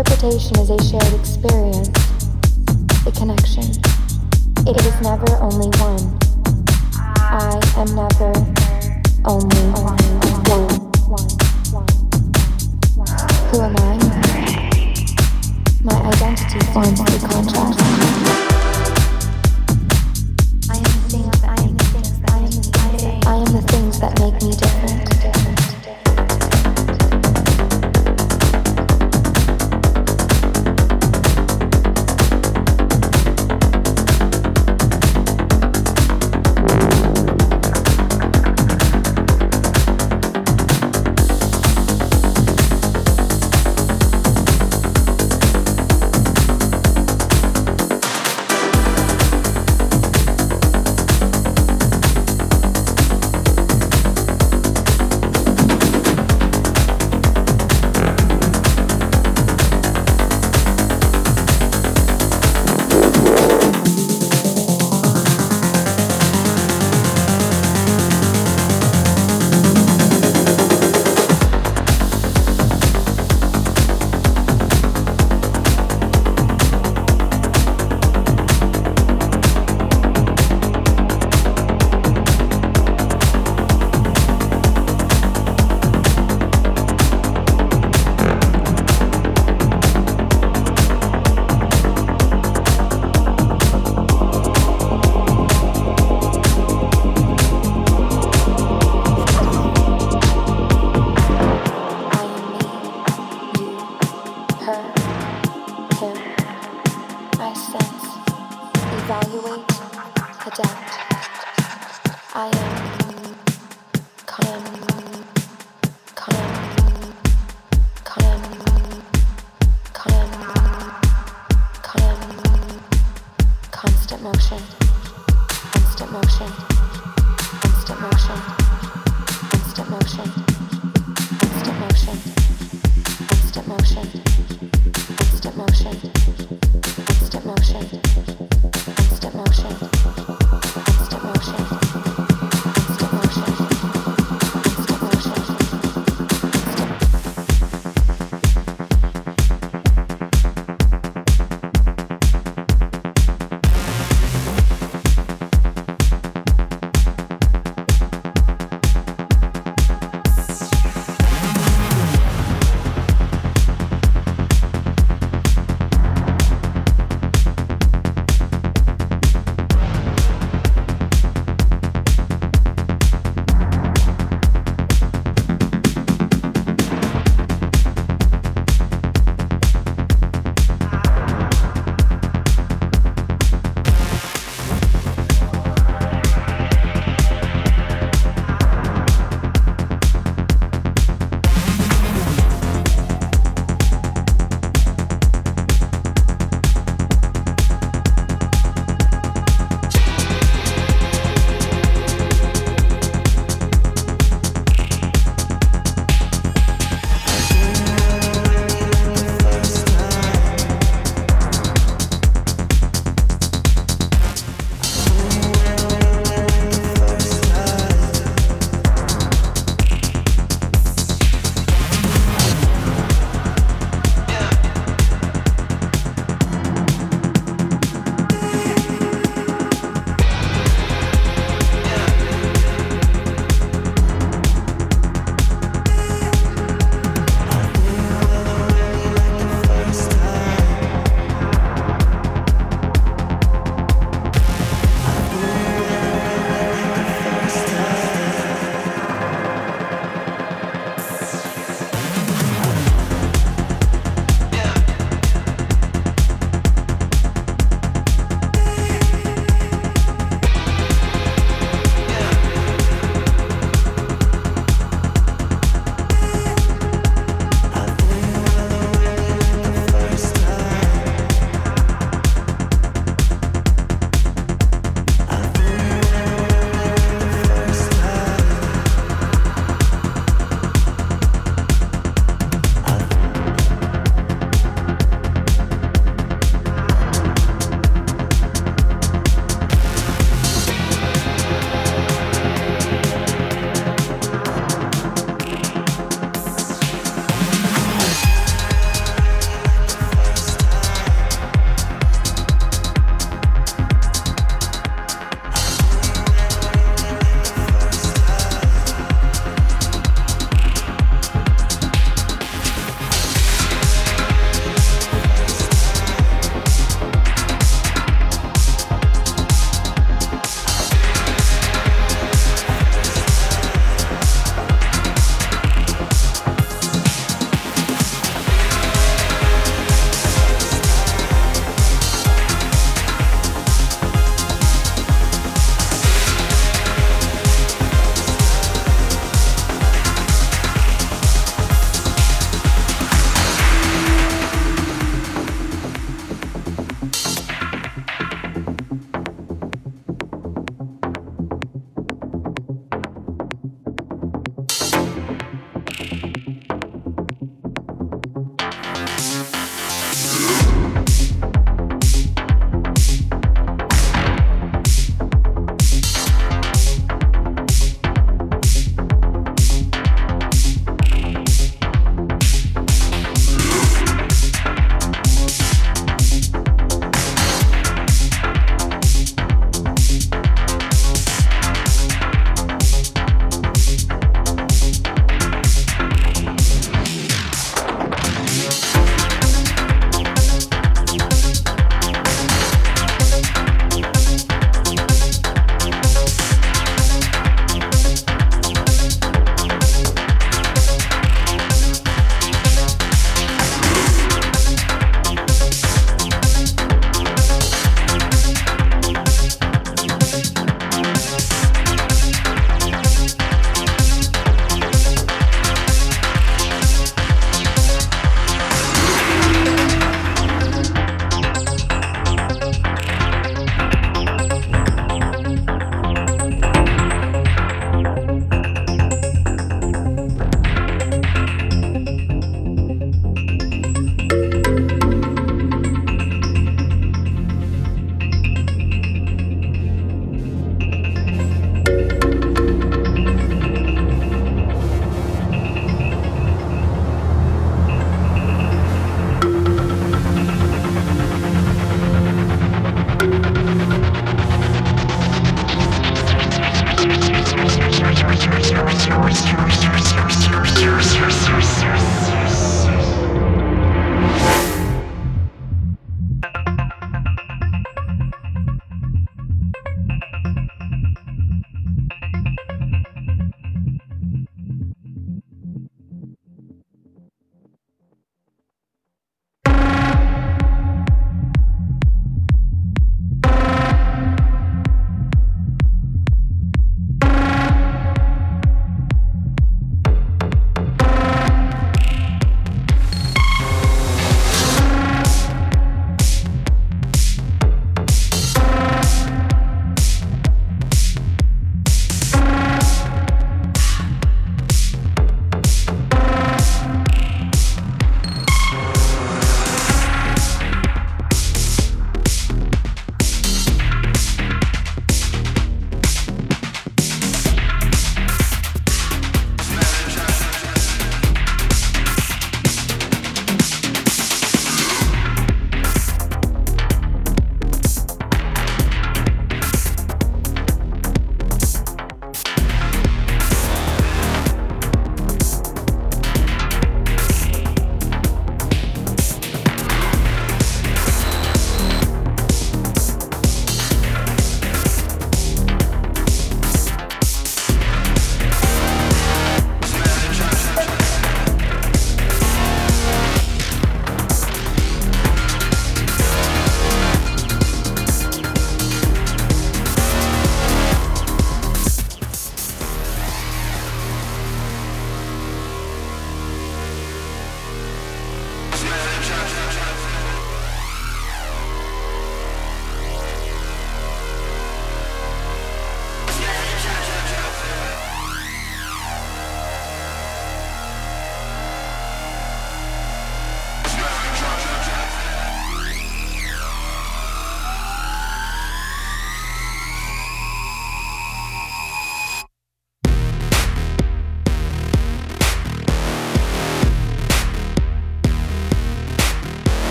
Interpretation is a shared experience, a connection. It is never only one. I am never only one. Who am I? My identity forms the contrast. I am the things that make me different.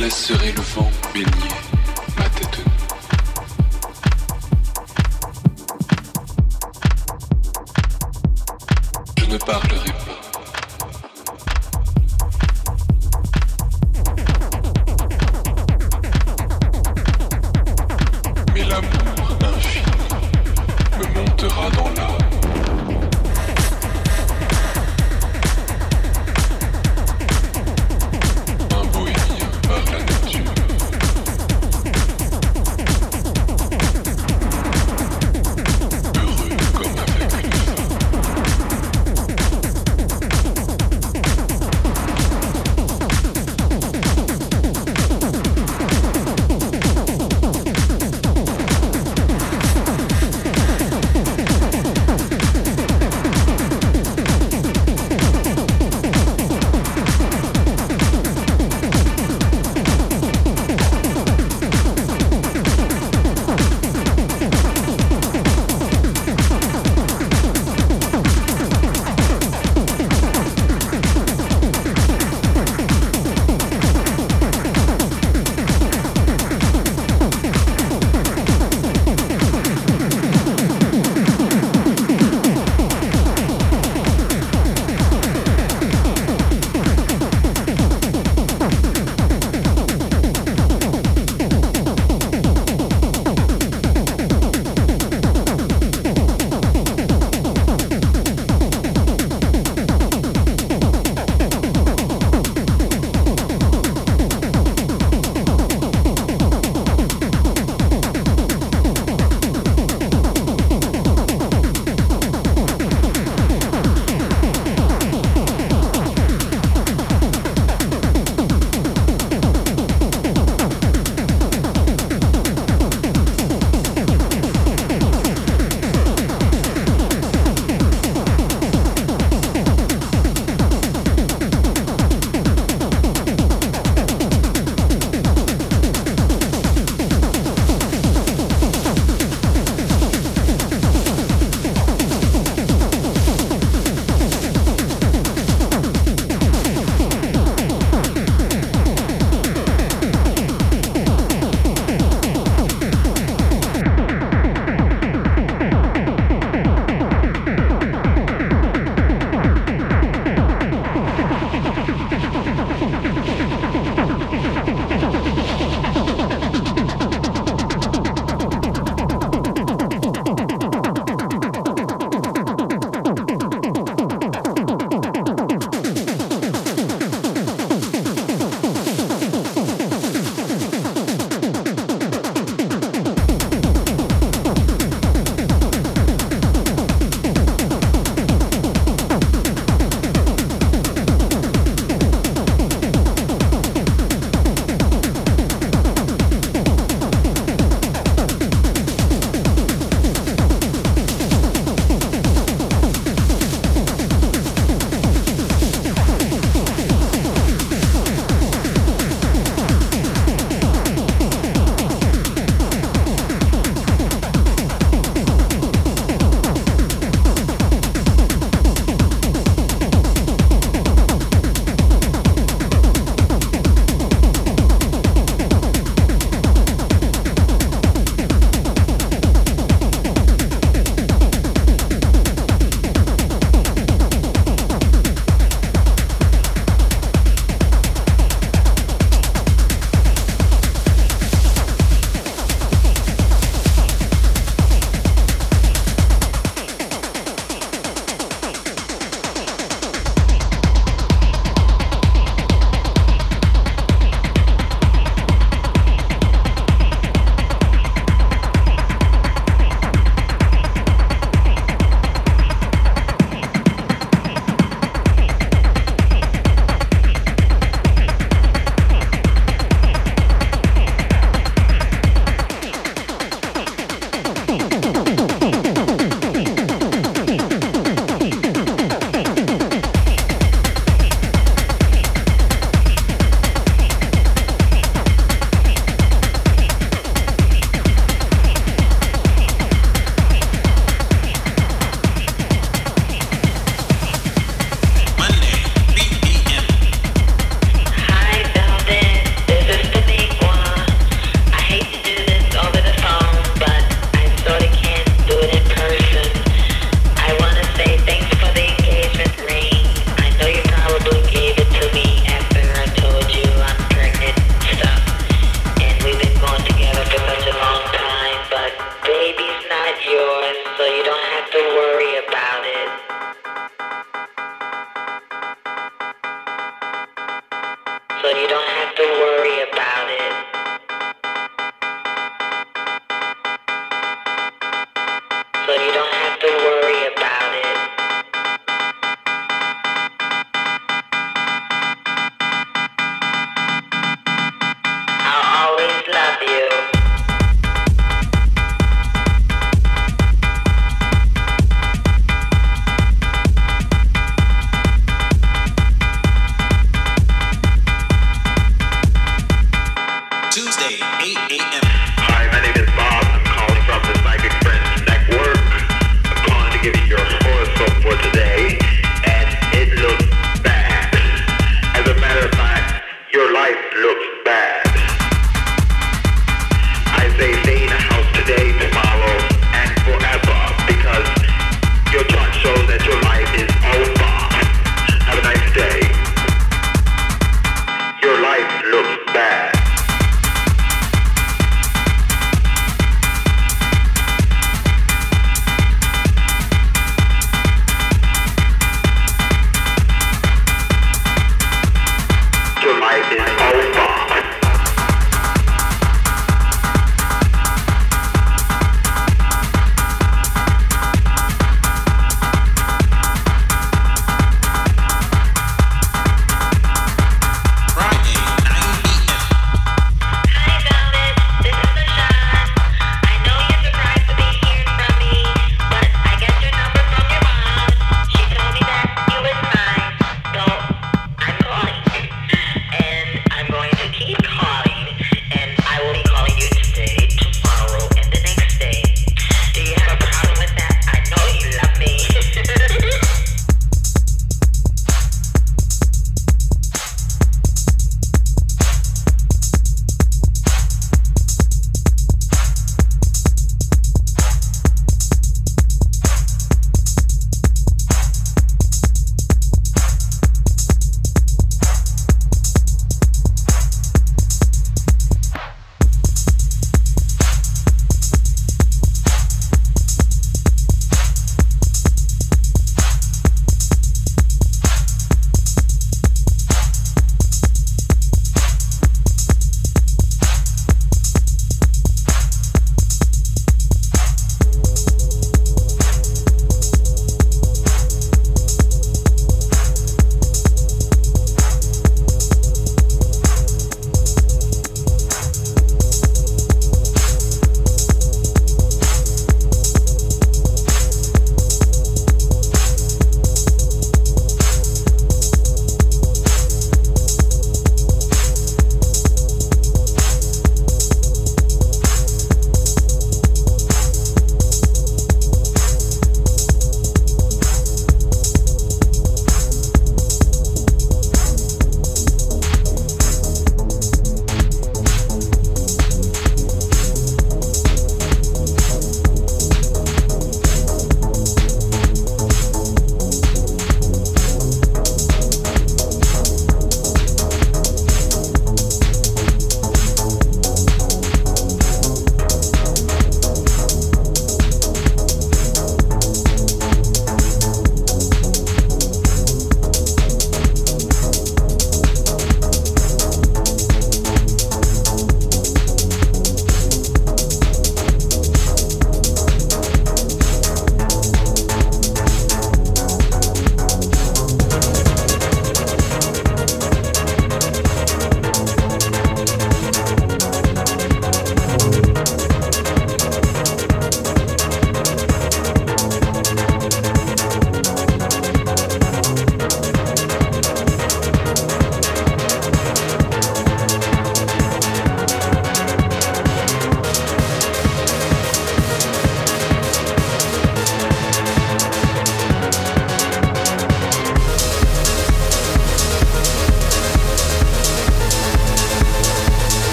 laisserai le vent baigner.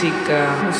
Música,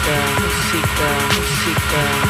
música, música,